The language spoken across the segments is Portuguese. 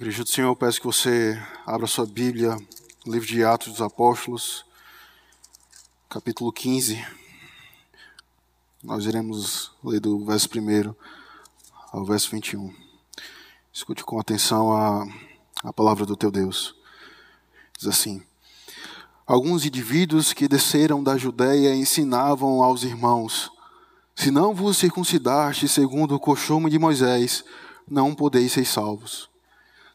Igreja do Senhor, eu peço que você abra sua Bíblia, livro de Atos dos Apóstolos, capítulo 15. Nós iremos ler do verso 1 ao verso 21. Escute com atenção a, a palavra do teu Deus. Diz assim: Alguns indivíduos que desceram da Judéia ensinavam aos irmãos: Se não vos circuncidaste segundo o costume de Moisés, não podeis ser salvos.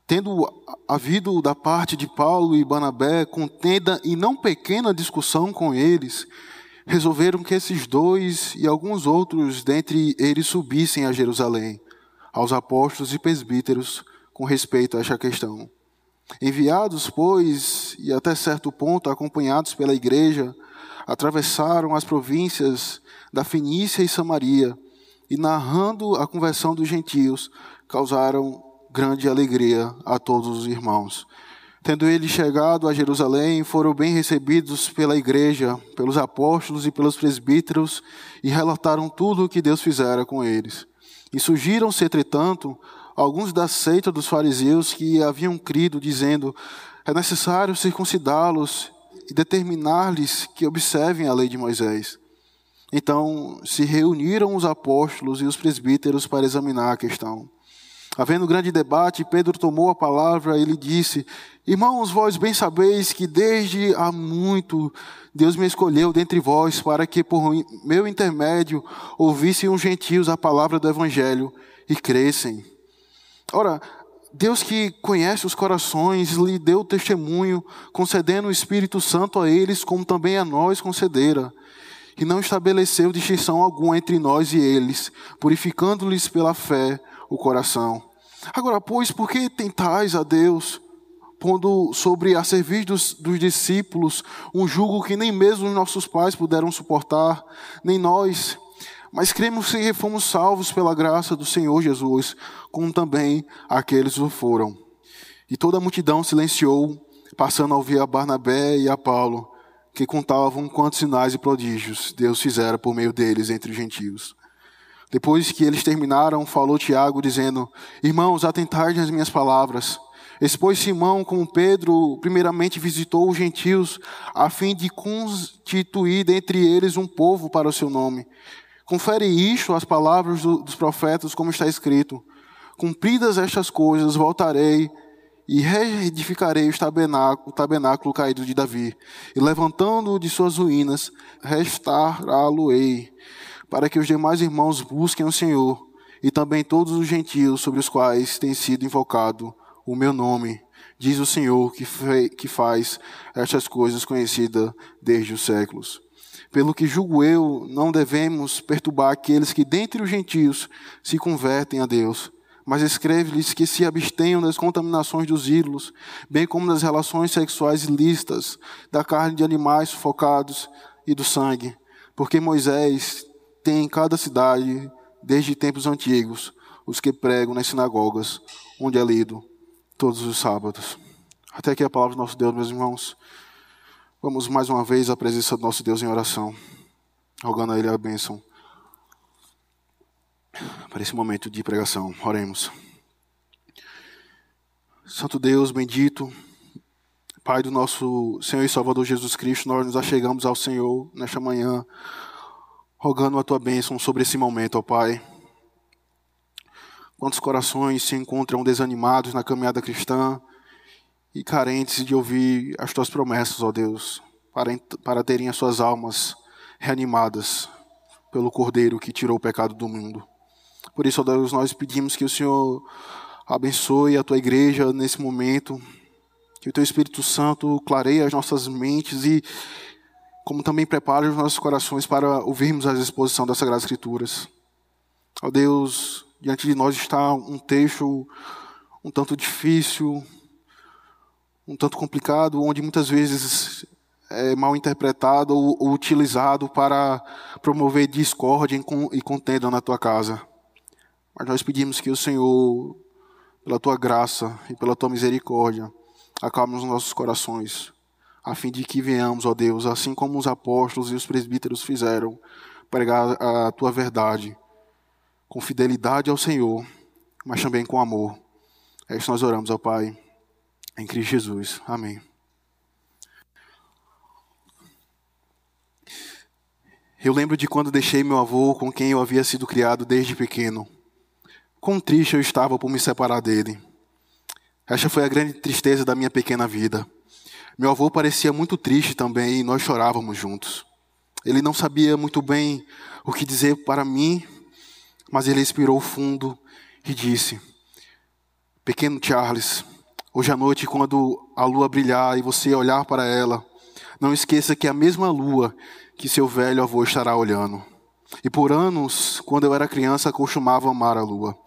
Tendo havido da parte de Paulo e Barnabé contenda e não pequena discussão com eles, resolveram que esses dois e alguns outros dentre eles subissem a Jerusalém, aos apóstolos e presbíteros, com respeito a esta questão. Enviados, pois, e até certo ponto acompanhados pela igreja, atravessaram as províncias da Fenícia e Samaria, e narrando a conversão dos gentios, causaram grande alegria a todos os irmãos. Tendo eles chegado a Jerusalém, foram bem recebidos pela igreja, pelos apóstolos e pelos presbíteros, e relataram tudo o que Deus fizera com eles. E surgiram-se, entretanto, alguns da seita dos fariseus que haviam crido, dizendo: É necessário circuncidá-los e determinar-lhes que observem a lei de Moisés. Então se reuniram os apóstolos e os presbíteros para examinar a questão. Havendo grande debate, Pedro tomou a palavra e lhe disse: Irmãos, vós bem sabeis que desde há muito Deus me escolheu dentre vós para que por meu intermédio ouvissem os gentios a palavra do evangelho e crescem. Ora, Deus que conhece os corações lhe deu testemunho, concedendo o Espírito Santo a eles, como também a nós concedera e não estabeleceu distinção alguma entre nós e eles, purificando-lhes pela fé o coração. Agora, pois, por que tentais a Deus, pondo sobre a serviço dos, dos discípulos um jugo que nem mesmo os nossos pais puderam suportar, nem nós? Mas cremos que fomos salvos pela graça do Senhor Jesus, como também aqueles o foram. E toda a multidão silenciou, passando a ouvir a Barnabé e a Paulo que contavam quantos sinais e prodígios Deus fizera por meio deles entre os gentios. Depois que eles terminaram, falou Tiago, dizendo: Irmãos, atentai nas minhas palavras. Expôs Simão, como Pedro, primeiramente visitou os gentios, a fim de constituir dentre eles um povo para o seu nome. Confere isto às palavras dos profetas, como está escrito: Cumpridas estas coisas, voltarei e reedificarei o tabernáculo, o tabernáculo caído de Davi, e levantando-o de suas ruínas, restaurá-lo-ei, para que os demais irmãos busquem o Senhor, e também todos os gentios sobre os quais tem sido invocado o meu nome, diz o Senhor que, que faz estas coisas conhecidas desde os séculos. Pelo que julgo eu, não devemos perturbar aqueles que dentre os gentios se convertem a Deus, mas escreve-lhes que se abstenham das contaminações dos ídolos, bem como das relações sexuais ilícitas, da carne de animais sufocados e do sangue, porque Moisés tem em cada cidade, desde tempos antigos, os que pregam nas sinagogas, onde é lido todos os sábados. Até aqui a palavra do nosso Deus, meus irmãos. Vamos mais uma vez à presença do nosso Deus em oração, rogando a Ele a bênção para esse momento de pregação. Oremos. Santo Deus bendito, Pai do nosso Senhor e Salvador Jesus Cristo, nós nos achegamos ao Senhor nesta manhã, rogando a tua bênção sobre esse momento, ó Pai. Quantos corações se encontram desanimados na caminhada cristã e carentes de ouvir as tuas promessas, ó Deus, para, para terem as suas almas reanimadas pelo Cordeiro que tirou o pecado do mundo. Por isso, ó Deus, nós pedimos que o Senhor abençoe a tua igreja nesse momento, que o teu Espírito Santo clareie as nossas mentes e, como também prepare os nossos corações para ouvirmos a exposição das Sagradas Escrituras. Ó Deus, diante de nós está um texto um tanto difícil, um tanto complicado, onde muitas vezes é mal interpretado ou, ou utilizado para promover discórdia e contenda na tua casa. Mas nós pedimos que o Senhor, pela tua graça e pela tua misericórdia, acalme os nossos corações, a fim de que venhamos, ó Deus, assim como os apóstolos e os presbíteros fizeram, pregar a tua verdade, com fidelidade ao Senhor, mas também com amor. É isso que nós oramos ao Pai, em Cristo Jesus. Amém. Eu lembro de quando deixei meu avô com quem eu havia sido criado desde pequeno. Quão triste eu estava por me separar dele. Esta foi a grande tristeza da minha pequena vida. Meu avô parecia muito triste também e nós chorávamos juntos. Ele não sabia muito bem o que dizer para mim, mas ele expirou fundo e disse: Pequeno Charles, hoje à noite, quando a lua brilhar e você olhar para ela, não esqueça que é a mesma lua que seu velho avô estará olhando. E por anos, quando eu era criança, costumava amar a lua,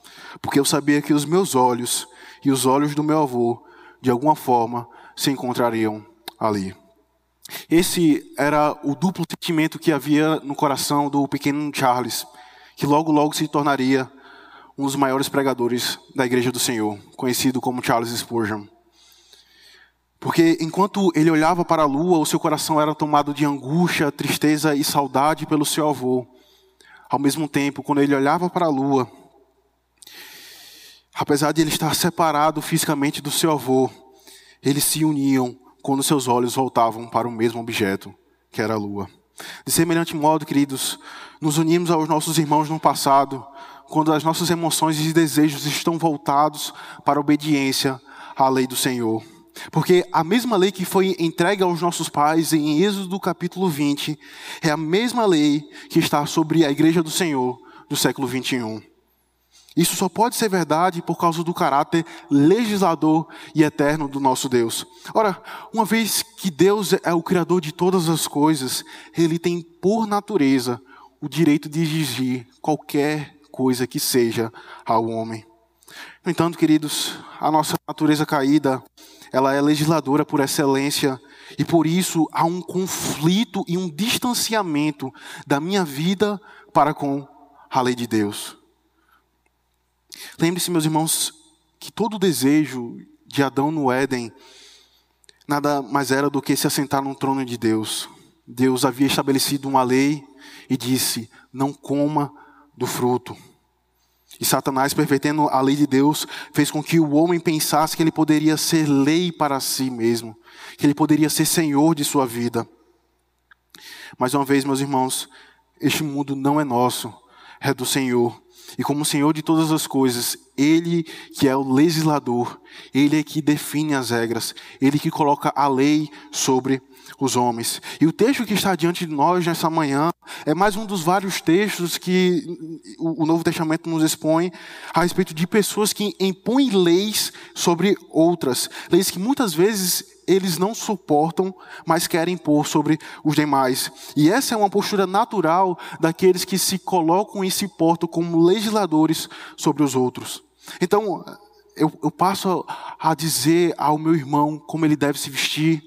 porque eu sabia que os meus olhos e os olhos do meu avô, de alguma forma, se encontrariam ali. Esse era o duplo sentimento que havia no coração do pequeno Charles, que logo logo se tornaria um dos maiores pregadores da Igreja do Senhor, conhecido como Charles Spurgeon. Porque enquanto ele olhava para a lua, o seu coração era tomado de angústia, tristeza e saudade pelo seu avô. Ao mesmo tempo, quando ele olhava para a lua, apesar de ele estar separado fisicamente do seu avô, eles se uniam quando seus olhos voltavam para o mesmo objeto, que era a lua. De semelhante modo, queridos, nos unimos aos nossos irmãos no passado, quando as nossas emoções e desejos estão voltados para a obediência à lei do Senhor. Porque a mesma lei que foi entregue aos nossos pais em Êxodo capítulo 20 é a mesma lei que está sobre a igreja do Senhor do século 21. Isso só pode ser verdade por causa do caráter legislador e eterno do nosso Deus. Ora, uma vez que Deus é o Criador de todas as coisas, Ele tem por natureza o direito de exigir qualquer coisa que seja ao homem. No entanto, queridos, a nossa natureza caída ela é legisladora por excelência e por isso há um conflito e um distanciamento da minha vida para com a lei de Deus. Lembre-se, meus irmãos, que todo desejo de Adão no Éden nada mais era do que se assentar no trono de Deus. Deus havia estabelecido uma lei e disse: não coma do fruto. E Satanás, pervertendo a lei de Deus, fez com que o homem pensasse que ele poderia ser lei para si mesmo, que ele poderia ser senhor de sua vida. Mais uma vez, meus irmãos, este mundo não é nosso, é do Senhor. E como Senhor de todas as coisas, Ele que é o legislador, Ele é que define as regras, Ele que coloca a lei sobre os homens. E o texto que está diante de nós nessa manhã é mais um dos vários textos que o Novo Testamento nos expõe a respeito de pessoas que impõem leis sobre outras. Leis que muitas vezes eles não suportam, mas querem impor sobre os demais. E essa é uma postura natural daqueles que se colocam e se portam como legisladores sobre os outros. Então, eu, eu passo a dizer ao meu irmão como ele deve se vestir,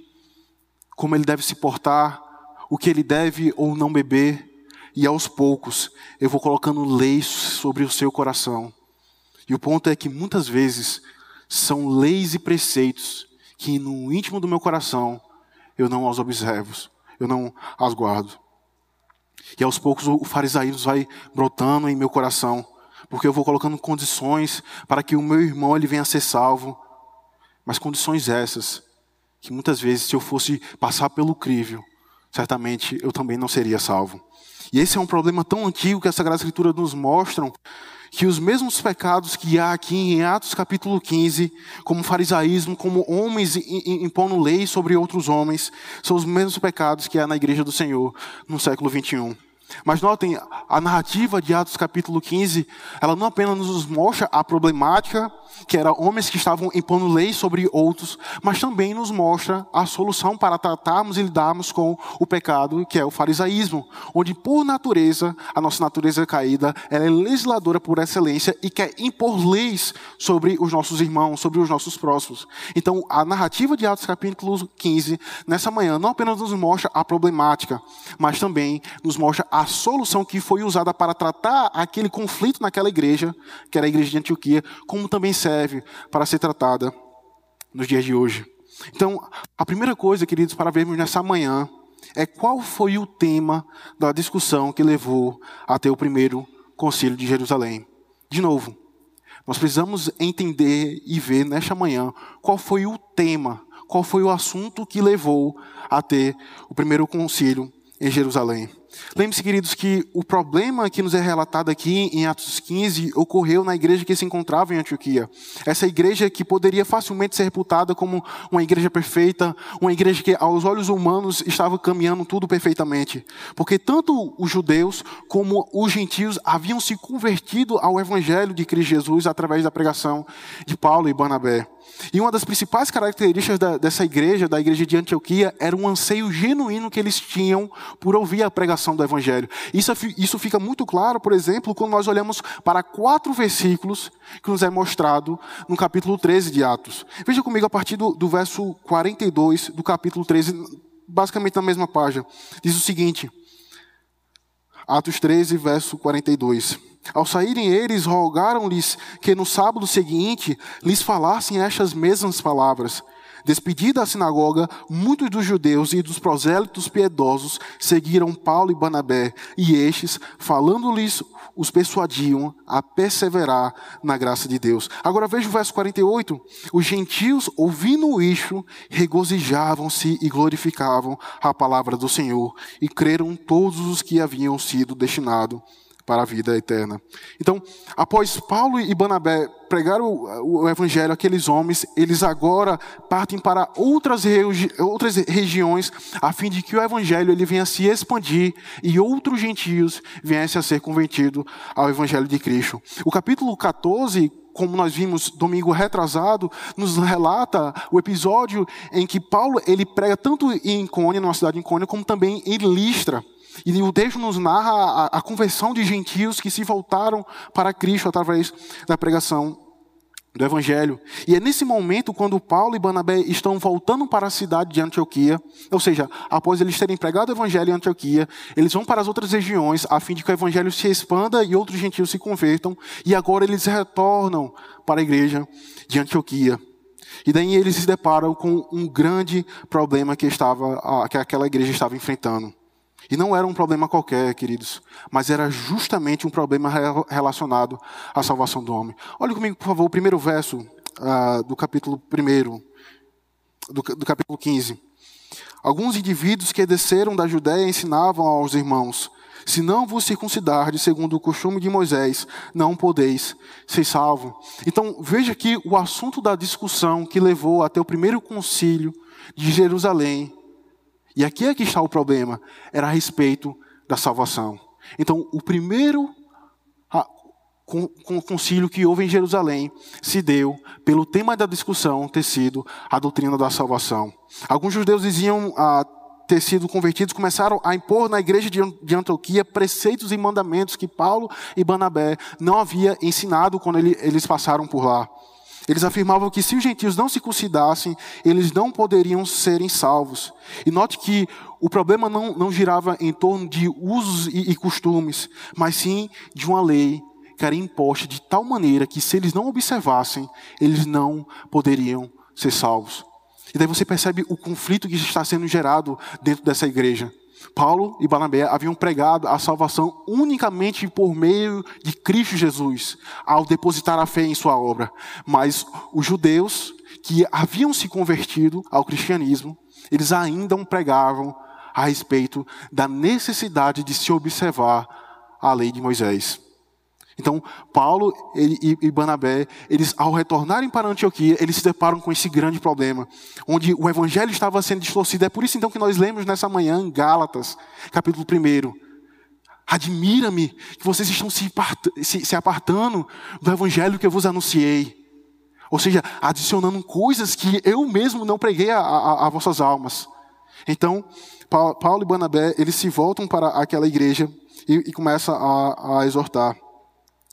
como ele deve se portar, o que ele deve ou não beber, e aos poucos eu vou colocando leis sobre o seu coração. E o ponto é que muitas vezes são leis e preceitos que no íntimo do meu coração eu não as observo, eu não as guardo. E aos poucos o farisaísmo vai brotando em meu coração, porque eu vou colocando condições para que o meu irmão ele venha a ser salvo. Mas condições essas que muitas vezes, se eu fosse passar pelo crível, certamente eu também não seria salvo. E esse é um problema tão antigo que a Sagrada Escritura nos mostra que os mesmos pecados que há aqui em Atos capítulo 15, como farisaísmo, como homens impondo lei sobre outros homens, são os mesmos pecados que há na igreja do Senhor no século 21. Mas notem, a narrativa de Atos capítulo 15, ela não apenas nos mostra a problemática, que era homens que estavam impondo leis sobre outros, mas também nos mostra a solução para tratarmos e lidarmos com o pecado, que é o farisaísmo, onde por natureza, a nossa natureza caída, ela é legisladora por excelência e quer impor leis sobre os nossos irmãos, sobre os nossos próximos. Então, a narrativa de Atos capítulo 15, nessa manhã, não apenas nos mostra a problemática, mas também nos mostra a solução que foi usada para tratar aquele conflito naquela igreja, que era a igreja de Antioquia, como também serve para ser tratada nos dias de hoje. Então, a primeira coisa, queridos, para vermos nessa manhã, é qual foi o tema da discussão que levou até o primeiro concílio de Jerusalém. De novo, Nós precisamos entender e ver nesta manhã qual foi o tema, qual foi o assunto que levou a ter o primeiro concílio em Jerusalém. Lembre-se, queridos, que o problema que nos é relatado aqui em Atos 15 ocorreu na igreja que se encontrava em Antioquia. Essa igreja que poderia facilmente ser reputada como uma igreja perfeita, uma igreja que, aos olhos humanos, estava caminhando tudo perfeitamente. Porque tanto os judeus como os gentios haviam se convertido ao evangelho de Cristo Jesus através da pregação de Paulo e Barnabé. E uma das principais características da, dessa igreja, da igreja de Antioquia, era um anseio genuíno que eles tinham por ouvir a pregação do Evangelho. Isso, isso fica muito claro, por exemplo, quando nós olhamos para quatro versículos que nos é mostrado no capítulo 13 de Atos. Veja comigo a partir do, do verso 42 do capítulo 13, basicamente na mesma página. Diz o seguinte: Atos 13, verso 42. Ao saírem eles, rogaram-lhes que no sábado seguinte lhes falassem estas mesmas palavras. Despedida a sinagoga, muitos dos judeus e dos prosélitos piedosos seguiram Paulo e Banabé, e estes, falando-lhes, os persuadiam a perseverar na graça de Deus. Agora veja o verso 48. Os gentios, ouvindo isto, regozijavam-se e glorificavam a palavra do Senhor, e creram todos os que haviam sido destinados para a vida eterna. Então, após Paulo e Banabé pregar o, o evangelho àqueles homens, eles agora partem para outras, regi outras regiões, a fim de que o evangelho ele venha se expandir e outros gentios viessem a ser convertidos ao evangelho de Cristo. O capítulo 14 como nós vimos domingo retrasado, nos relata o episódio em que Paulo ele prega tanto em Cônia, na cidade de Cônia, como também em Listra. E o texto nos narra a, a conversão de gentios que se voltaram para Cristo através da pregação do Evangelho. E é nesse momento, quando Paulo e Barnabé estão voltando para a cidade de Antioquia, ou seja, após eles terem pregado o Evangelho em Antioquia, eles vão para as outras regiões, a fim de que o Evangelho se expanda e outros gentios se convertam, e agora eles retornam para a igreja de Antioquia. E daí eles se deparam com um grande problema que, estava, que aquela igreja estava enfrentando. E não era um problema qualquer, queridos, mas era justamente um problema relacionado à salvação do homem. Olhe comigo, por favor, o primeiro verso uh, do capítulo 1, do, do capítulo 15. Alguns indivíduos que desceram da Judéia ensinavam aos irmãos: se não vos circuncidardes segundo o costume de Moisés, não podeis ser salvo. Então, veja que o assunto da discussão que levou até o primeiro concílio de Jerusalém e aqui é que está o problema, era a respeito da salvação. Então, o primeiro concílio que houve em Jerusalém se deu pelo tema da discussão ter sido a doutrina da salvação. Alguns judeus diziam ah, ter sido convertidos, começaram a impor na igreja de Antioquia preceitos e mandamentos que Paulo e Banabé não havia ensinado quando eles passaram por lá. Eles afirmavam que se os gentios não se circuncidassem, eles não poderiam serem salvos. E note que o problema não, não girava em torno de usos e, e costumes, mas sim de uma lei que era imposta de tal maneira que se eles não observassem, eles não poderiam ser salvos. E daí você percebe o conflito que está sendo gerado dentro dessa igreja. Paulo e Barnabé haviam pregado a salvação unicamente por meio de Cristo Jesus, ao depositar a fé em sua obra. Mas os judeus que haviam se convertido ao cristianismo, eles ainda pregavam a respeito da necessidade de se observar a lei de Moisés. Então, Paulo e Barnabé, eles, ao retornarem para Antioquia, eles se deparam com esse grande problema, onde o evangelho estava sendo distorcido. É por isso, então, que nós lemos nessa manhã, Gálatas, capítulo 1. Admira-me que vocês estão se apartando do evangelho que eu vos anunciei. Ou seja, adicionando coisas que eu mesmo não preguei a, a, a vossas almas. Então, Paulo e Barnabé, eles se voltam para aquela igreja e, e começam a, a exortar.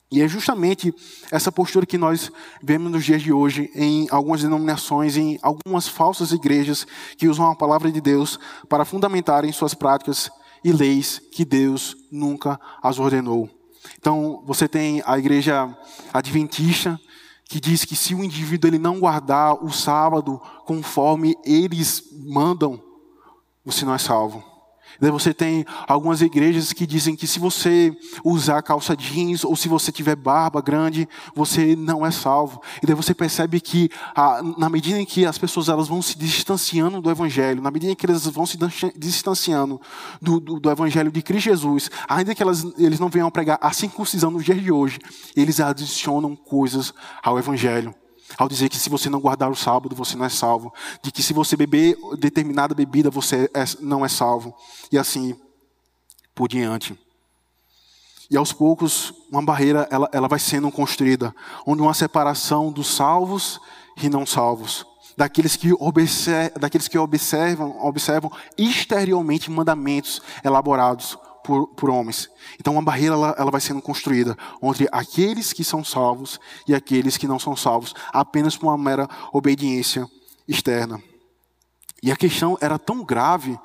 E é justamente essa postura que nós vemos nos dias de hoje em algumas denominações, em algumas falsas igrejas que usam a palavra de Deus para fundamentarem suas práticas e leis que Deus nunca as ordenou. Então, você tem a igreja adventista que diz que se o indivíduo ele não guardar o sábado conforme eles mandam, você não é salvo. Você tem algumas igrejas que dizem que se você usar calça jeans ou se você tiver barba grande, você não é salvo. E daí você percebe que ah, na medida em que as pessoas elas vão se distanciando do Evangelho, na medida em que elas vão se distanciando do, do, do Evangelho de Cristo Jesus, ainda que elas, eles não venham pregar a circuncisão nos dias de hoje, eles adicionam coisas ao Evangelho ao dizer que se você não guardar o sábado, você não é salvo, de que se você beber determinada bebida, você é, não é salvo, e assim por diante. E aos poucos, uma barreira ela, ela vai sendo construída, onde uma separação dos salvos e não salvos, daqueles que, observam, daqueles que observam, observam exteriormente mandamentos elaborados por, por homens. Então, uma barreira ela, ela vai sendo construída entre aqueles que são salvos e aqueles que não são salvos, apenas por uma mera obediência externa. E a questão era tão grave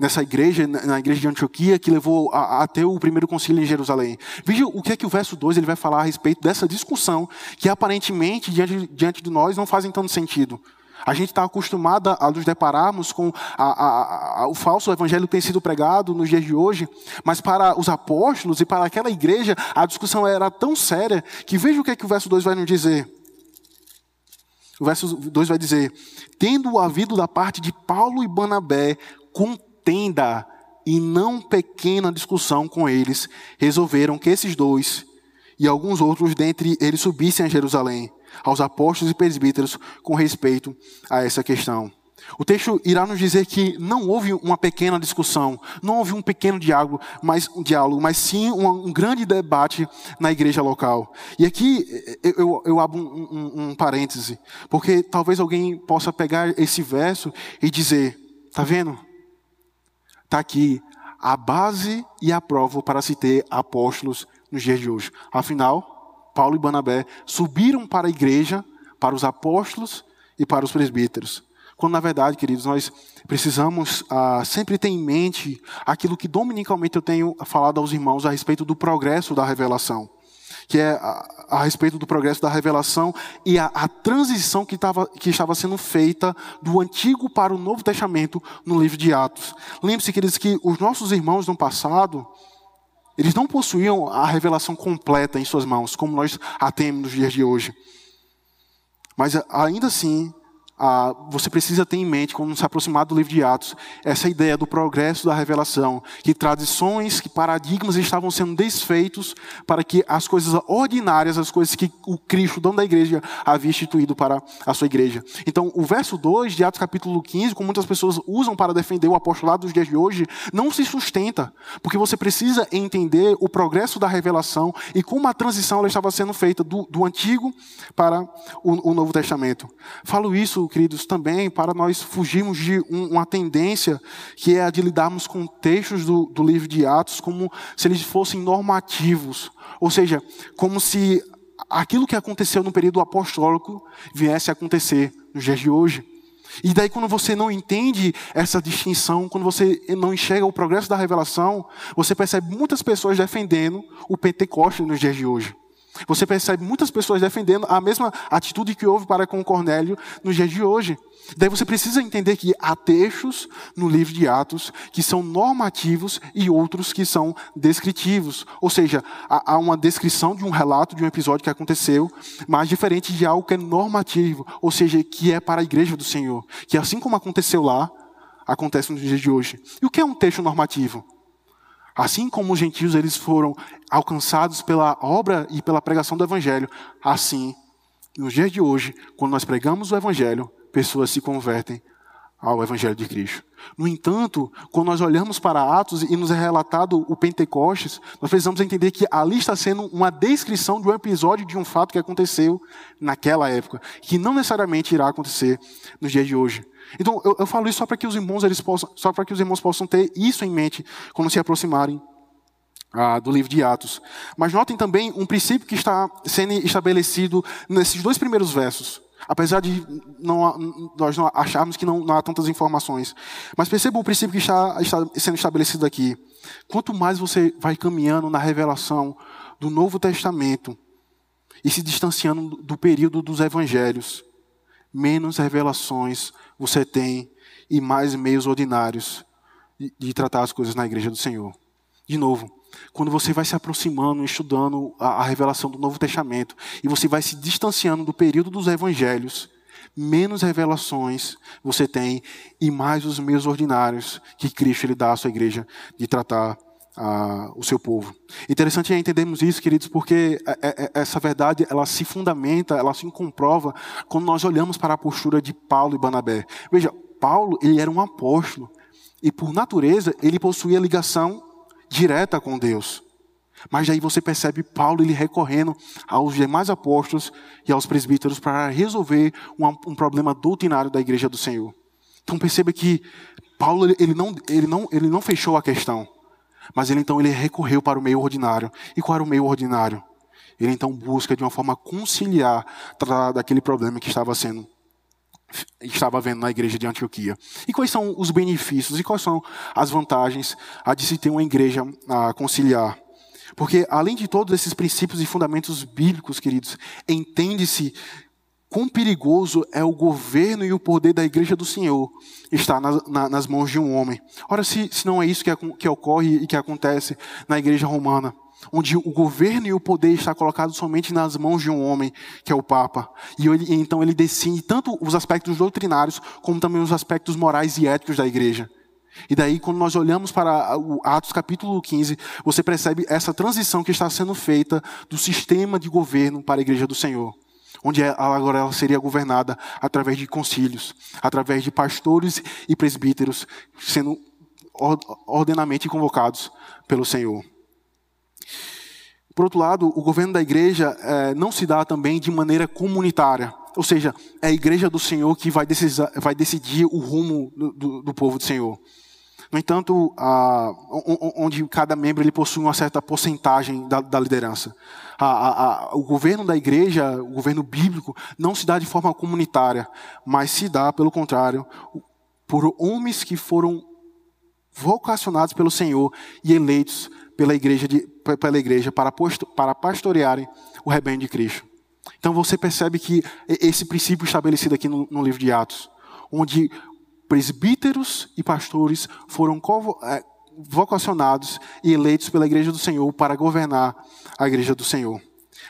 nessa igreja, na igreja de Antioquia, que levou a, até o primeiro concílio em Jerusalém. Veja o que é que o verso 2 ele vai falar a respeito dessa discussão, que aparentemente, diante, diante de nós, não fazem tanto sentido. A gente está acostumado a nos depararmos com a, a, a, o falso evangelho que tem sido pregado nos dias de hoje, mas para os apóstolos e para aquela igreja, a discussão era tão séria que veja o que, é que o verso 2 vai nos dizer. O verso 2 vai dizer: Tendo havido da parte de Paulo e Banabé contenda e não pequena discussão com eles, resolveram que esses dois e alguns outros dentre eles subissem a Jerusalém aos apóstolos e presbíteros com respeito a essa questão. O texto irá nos dizer que não houve uma pequena discussão, não houve um pequeno diálogo, mas, um diálogo, mas sim um, um grande debate na igreja local. E aqui eu, eu, abro um, um, um parêntese, porque talvez alguém possa pegar esse verso e dizer: está vendo? Está aqui a base e a prova para se ter apóstolos nos dias de hoje. Afinal, Paulo e Banabé subiram para a igreja, para os apóstolos e para os presbíteros. Quando, na verdade, queridos, nós precisamos ah, sempre ter em mente aquilo que dominicalmente eu tenho falado aos irmãos a respeito do progresso da revelação. Que é a, a respeito do progresso da revelação e a, a transição que, tava, que estava sendo feita do Antigo para o Novo Testamento no livro de Atos. Lembre-se, queridos, que os nossos irmãos no passado, eles não possuíam a revelação completa em suas mãos, como nós a temos nos dias de hoje. Mas ainda assim, ah, você precisa ter em mente, quando se aproximar do livro de Atos, essa ideia do progresso da revelação, que tradições, que paradigmas estavam sendo desfeitos para que as coisas ordinárias, as coisas que o Cristo, dono da igreja, havia instituído para a sua igreja. Então, o verso 2 de Atos capítulo 15, como muitas pessoas usam para defender o apostolado dos dias de hoje, não se sustenta, porque você precisa entender o progresso da revelação e como a transição estava sendo feita do, do Antigo para o, o Novo Testamento. Falo isso queridos, também para nós fugirmos de um, uma tendência que é a de lidarmos com textos do, do livro de Atos como se eles fossem normativos. Ou seja, como se aquilo que aconteceu no período apostólico viesse a acontecer nos dias de hoje. E daí, quando você não entende essa distinção, quando você não enxerga o progresso da revelação, você percebe muitas pessoas defendendo o Pentecostes nos dias de hoje. Você percebe muitas pessoas defendendo a mesma atitude que houve para com Cornélio nos dias de hoje. Daí você precisa entender que há textos no livro de Atos que são normativos e outros que são descritivos. Ou seja, há uma descrição de um relato de um episódio que aconteceu, mas diferente de algo que é normativo, ou seja, que é para a igreja do Senhor. Que assim como aconteceu lá, acontece nos dias de hoje. E o que é um texto normativo? Assim como os gentios eles foram alcançados pela obra e pela pregação do evangelho, assim, nos dias de hoje, quando nós pregamos o evangelho, pessoas se convertem ao evangelho de Cristo. No entanto, quando nós olhamos para Atos e nos é relatado o Pentecostes, nós precisamos entender que ali está sendo uma descrição de um episódio de um fato que aconteceu naquela época, que não necessariamente irá acontecer nos dias de hoje. Então, eu, eu falo isso só para que os irmãos eles possam, só para que os irmãos possam ter isso em mente quando se aproximarem ah, do livro de Atos. Mas notem também um princípio que está sendo estabelecido nesses dois primeiros versos. Apesar de não, nós não acharmos que não, não, há tantas informações. Mas percebam o princípio que está, está sendo estabelecido aqui. Quanto mais você vai caminhando na revelação do Novo Testamento e se distanciando do período dos evangelhos, menos revelações você tem e mais meios ordinários de, de tratar as coisas na igreja do Senhor. De novo, quando você vai se aproximando, estudando a, a, revelação do Novo Testamento, e você vai se distanciando do período dos evangelhos, menos revelações você tem e mais os meios ordinários que Cristo lhe dá à sua igreja de tratar o seu povo. Interessante é entendermos isso, queridos, porque é, é, é, essa verdade ela se fundamenta, ela se comprova quando nós olhamos para a postura de Paulo e Banabé. Veja, Paulo ele era um apóstolo e por natureza ele possuía ligação direta com Deus. Mas aí você percebe Paulo ele recorrendo aos demais apóstolos e aos presbíteros para resolver um, um problema doutrinário da igreja do Senhor. Então perceba que Paulo ele não, ele não, ele não fechou a questão, mas ele então ele recorreu para o meio ordinário. E qual era o meio ordinário? Ele então busca de uma forma conciliar tratar daquele problema que estava sendo estava vendo na igreja de Antioquia. E quais são os benefícios e quais são as vantagens de se ter uma igreja a conciliar? Porque, além de todos esses princípios e fundamentos bíblicos, queridos, entende-se quão perigoso é o governo e o poder da igreja do Senhor estar nas, na, nas mãos de um homem. Ora, se, se não é isso que, que ocorre e que acontece na igreja romana, onde o governo e o poder está colocado somente nas mãos de um homem, que é o Papa. E ele, então ele decide tanto os aspectos doutrinários, como também os aspectos morais e éticos da igreja. E daí, quando nós olhamos para Atos capítulo 15, você percebe essa transição que está sendo feita do sistema de governo para a igreja do Senhor. Onde agora ela seria governada através de concílios, através de pastores e presbíteros sendo ordenamente convocados pelo Senhor. Por outro lado, o governo da igreja é, não se dá também de maneira comunitária. Ou seja, é a igreja do Senhor que vai, vai decidir o rumo do, do, do povo do Senhor. No entanto, a, onde cada membro ele possui uma certa porcentagem da, da liderança. A, a, o governo da igreja, o governo bíblico, não se dá de forma comunitária, mas se dá, pelo contrário, por homens que foram vocacionados pelo Senhor e eleitos pela igreja, de, pela igreja para, posto, para pastorearem o rebanho de Cristo. Então você percebe que esse princípio estabelecido aqui no, no livro de Atos, onde presbíteros e pastores foram é, vocacionados e eleitos pela igreja do Senhor para governar a igreja do Senhor.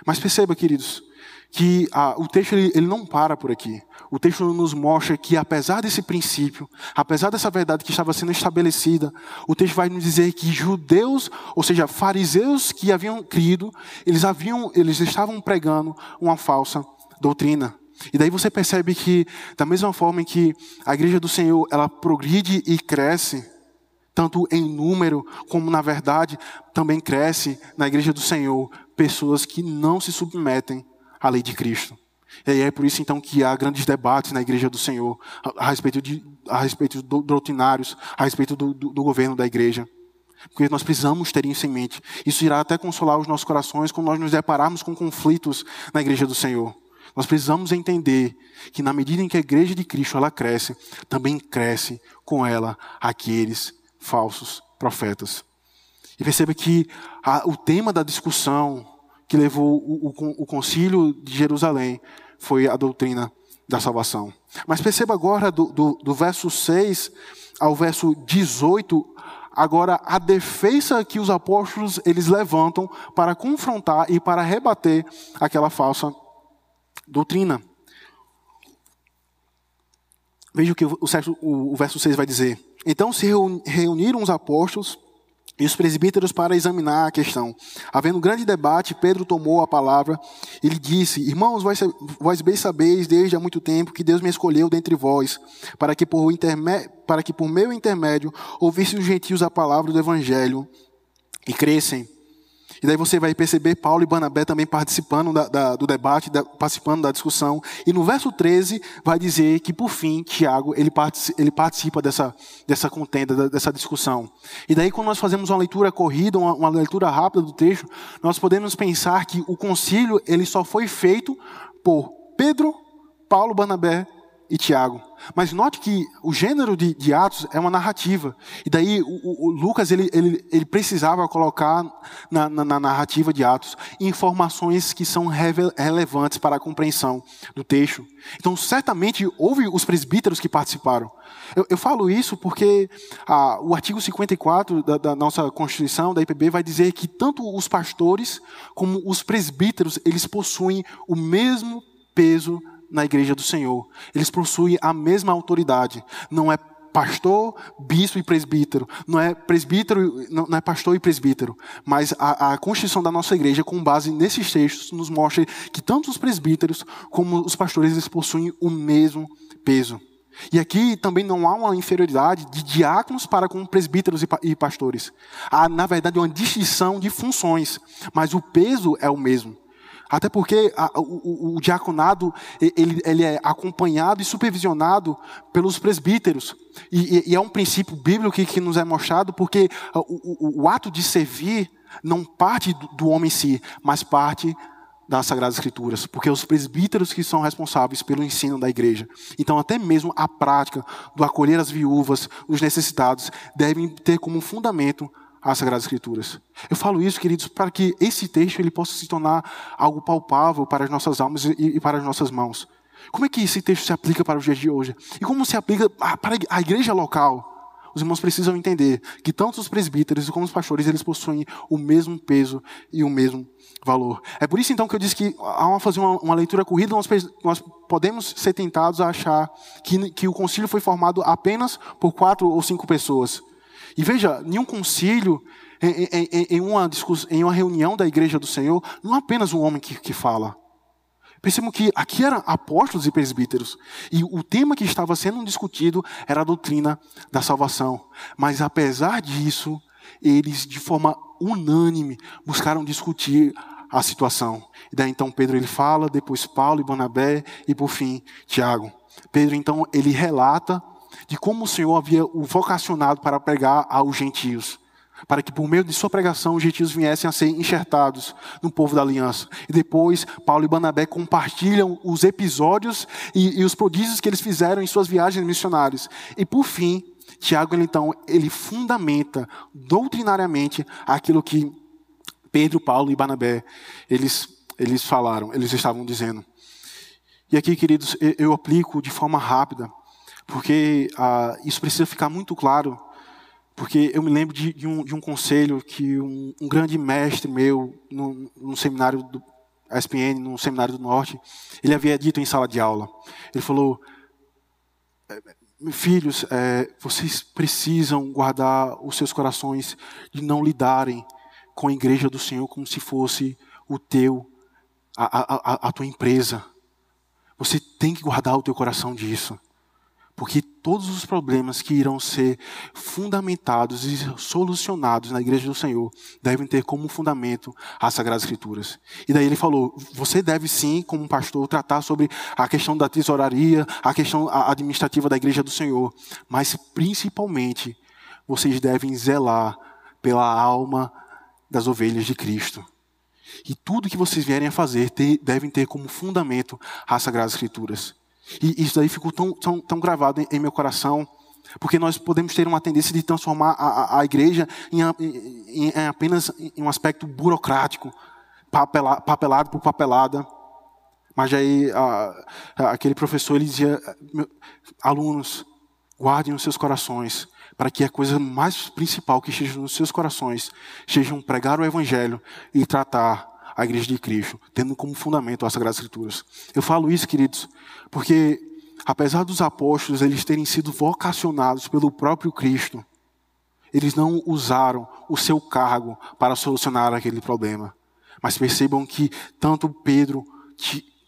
Mas perceba, queridos, que o texto ele, ele, não para por aqui. O texto nos mostra que, apesar desse princípio, apesar dessa verdade que estava sendo estabelecida, o texto vai nos dizer que judeus, ou seja, fariseus que haviam crido, eles haviam, eles estavam pregando uma falsa doutrina. E daí você percebe que, da mesma forma em que a igreja do Senhor ela progride e cresce, tanto em número como na verdade, também cresce na igreja do Senhor pessoas que não se submetem à lei de Cristo. E é por isso então que há grandes debates na igreja do Senhor a, a respeito de a respeito do, doutrinários, a respeito do, do, do governo da igreja. Porque nós precisamos ter isso em mente. Isso irá até consolar os nossos corações quando nós nos depararmos com conflitos na igreja do Senhor. Nós precisamos entender que na medida em que a igreja de Cristo ela cresce, também cresce com ela aqueles falsos profetas. E perceba que a, o tema da discussão que levou o, o, o concílio de Jerusalém foi a doutrina da salvação. Mas perceba agora do, do, do verso 6 ao verso 18, agora a defesa que os apóstolos eles levantam para confrontar e para rebater aquela falsa doutrina. Veja o que o, verso 6 vai dizer. Então se reuniram os apóstolos e os presbíteros para examinar a questão. Havendo grande debate, Pedro tomou a palavra e lhe disse: Irmãos, vós, bem sabeis desde há muito tempo que Deus me escolheu dentre vós, para que por, para que por meu intermédio ouvissem os gentios a palavra do evangelho e crescem. E daí você vai perceber Paulo e Banabé também participando da, da, do debate, da, participando da discussão. E no verso 13 vai dizer que, por fim, Tiago, ele participa, ele participa dessa, dessa contenda, dessa discussão. E daí quando nós fazemos uma leitura corrida, uma, uma leitura rápida do texto, nós podemos pensar que o concílio ele só foi feito por Pedro, Paulo, Banabé e Tiago. Mas note que o gênero de, de Atos é uma narrativa. E daí o, o Lucas ele, ele, ele, precisava colocar na, na, na, narrativa de Atos informações que são relevantes para a compreensão do texto. Então, certamente houve os presbíteros que participaram. Eu, eu falo isso porque ah, o artigo 54 da, da nossa Constituição, da IPB, vai dizer que tanto os pastores como os presbíteros, eles possuem o mesmo peso na igreja do Senhor. Eles possuem a mesma autoridade. Não é pastor, bispo e presbítero. Não é presbítero, não é pastor e presbítero. Mas a, a Constituição da nossa igreja, com base nesses textos, nos mostra que tanto os presbíteros como os pastores eles possuem o mesmo peso. E aqui também não há uma inferioridade de diáconos para com presbíteros e pastores. Há, na verdade, uma distinção de funções, mas o peso é o mesmo. Até porque a, o, o, o, diaconado ele, ele, é acompanhado e supervisionado pelos presbíteros. E, e é um princípio bíblico que, que, nos é mostrado, porque o, o ato de servir não parte do, do homem em si, mas parte das Sagradas Escrituras, porque é os presbíteros que são responsáveis pelo ensino da igreja. Então, até mesmo a prática do acolher as viúvas, os necessitados, devem ter como fundamento as Sagradas Escrituras. Eu falo isso, queridos, para que esse texto ele possa se tornar algo palpável para as nossas almas e, e para as nossas mãos. Como é que esse texto se aplica para os dias de hoje? E como se aplica para a igreja local? Os irmãos precisam entender que tanto os presbíteros como os pastores eles possuem o mesmo peso e o mesmo valor. É por isso então que eu disse que ao fazer uma, uma leitura corrida nós, nós, podemos ser tentados a achar que, que o concílio foi formado apenas por quatro ou cinco pessoas. E veja, nenhum concílio, em, em, em, uma, em uma reunião da igreja do Senhor, não é apenas um homem que, que fala. Percebam que aqui eram apóstolos e presbíteros. E o tema que estava sendo discutido era a doutrina da salvação. Mas apesar disso, eles, de forma unânime, buscaram discutir a situação. E daí então Pedro ele fala, depois Paulo e Barnabé e por fim Tiago. Pedro então ele relata de como o Senhor havia o vocacionado para pregar aos gentios, para que por meio de sua pregação os gentios viessem a ser enxertados no povo da aliança. E depois Paulo e Banabé compartilham os episódios e, e os prodígios que eles fizeram em suas viagens missionárias. E por fim, Tiago então ele fundamenta doutrinariamente aquilo que Pedro, Paulo e Banabé eles eles falaram, eles estavam dizendo. E aqui, queridos, eu aplico de forma rápida porque ah, isso precisa ficar muito claro, porque eu me lembro de, de, um, de um, conselho que um, um, grande mestre meu, no, no seminário do SPN, no seminário do Norte, ele havia dito em sala de aula. Ele falou: é, Filhos, é, vocês precisam guardar os seus corações de não lidarem com a igreja do Senhor como se fosse o teu, a, a, a tua empresa. Você tem que guardar o teu coração disso. Porque todos os problemas que irão ser fundamentados e solucionados na igreja do Senhor devem ter como fundamento as Sagradas Escrituras. E daí ele falou: você deve sim, como pastor, tratar sobre a questão da tesouraria, a questão administrativa da igreja do Senhor, mas principalmente vocês devem zelar pela alma das ovelhas de Cristo. E tudo que vocês vierem a fazer devem ter como fundamento as Sagradas Escrituras. E isso daí ficou tão, tão, tão gravado em, em, meu coração, porque nós podemos ter uma tendência de transformar a, a, a igreja em, em, em, apenas em um aspecto burocrático, papela, papelado por papelada. Mas aí a, aquele professor ele dizia, alunos, guardem os seus corações, para que a coisa mais principal que esteja nos seus corações sejam pregar o evangelho e tratar a igreja de Cristo, tendo como fundamento as Sagradas Escrituras. Eu falo isso, queridos, porque apesar dos apóstolos eles terem sido vocacionados pelo próprio Cristo, eles não usaram o seu cargo para solucionar aquele problema. Mas percebam que tanto Pedro,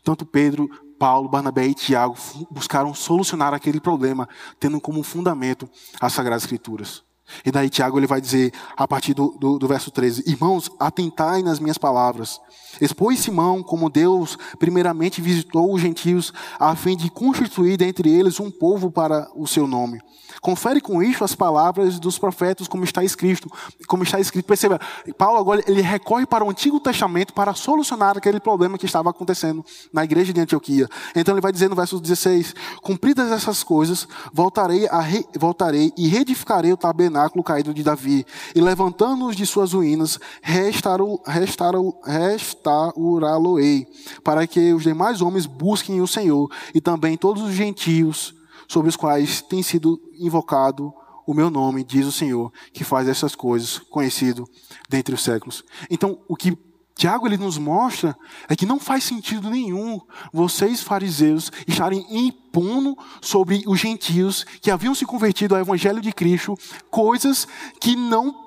tanto Pedro, Paulo, Barnabé e Tiago buscaram solucionar aquele problema, tendo como fundamento as Sagradas Escrituras. E daí Tiago ele vai dizer, a partir do, do, do verso 13, Irmãos, atentai nas minhas palavras. Expôs Simão como Deus primeiramente visitou os gentios, a fim de constituir dentre eles um povo para o seu nome. Confere com isso as palavras dos profetas, como está escrito. Como está escrito. Perceba, Paulo agora ele recorre para o Antigo Testamento para solucionar aquele problema que estava acontecendo na igreja de Antioquia. Então ele vai dizer no verso 16: Cumpridas essas coisas, voltarei, re, voltarei e reedificarei o tabernáculo caído de Davi, e levantando-os de suas ruínas, restaurá-lo-ei, para que os demais homens busquem o Senhor, e também todos os gentios sobre os quais tem sido invocado o meu nome, diz o Senhor, que faz essas coisas, conhecido dentre os séculos. Então, o que Tiago ele nos mostra é que não faz sentido nenhum vocês fariseus estarem impondo sobre os gentios que haviam se convertido ao evangelho de Cristo coisas que não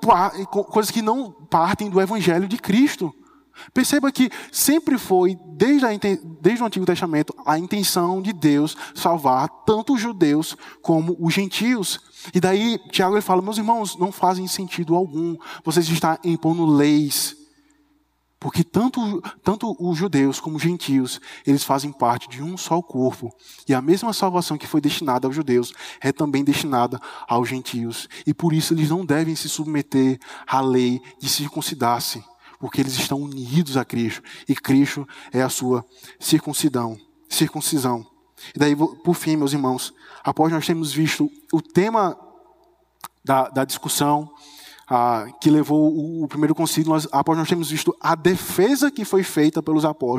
coisas que não partem do evangelho de Cristo. Perceba que sempre foi, desde, a, desde o Antigo Testamento, a intenção de Deus salvar tanto os judeus como os gentios. E daí Tiago ele fala: meus irmãos, não fazem sentido algum vocês estar impondo leis. Porque tanto, tanto os judeus como os gentios, eles fazem parte de um só corpo. E a mesma salvação que foi destinada aos judeus é também destinada aos gentios. E por isso eles não devem se submeter à lei de circuncidar-se porque eles estão unidos a Cristo e Cristo é a sua circuncisão. circuncisão. E daí, por fim, meus irmãos, após nós termos visto o tema da, da discussão ah, que levou o, o primeiro concílio, nós, após nós termos visto a defesa que foi feita pelos apóstolos,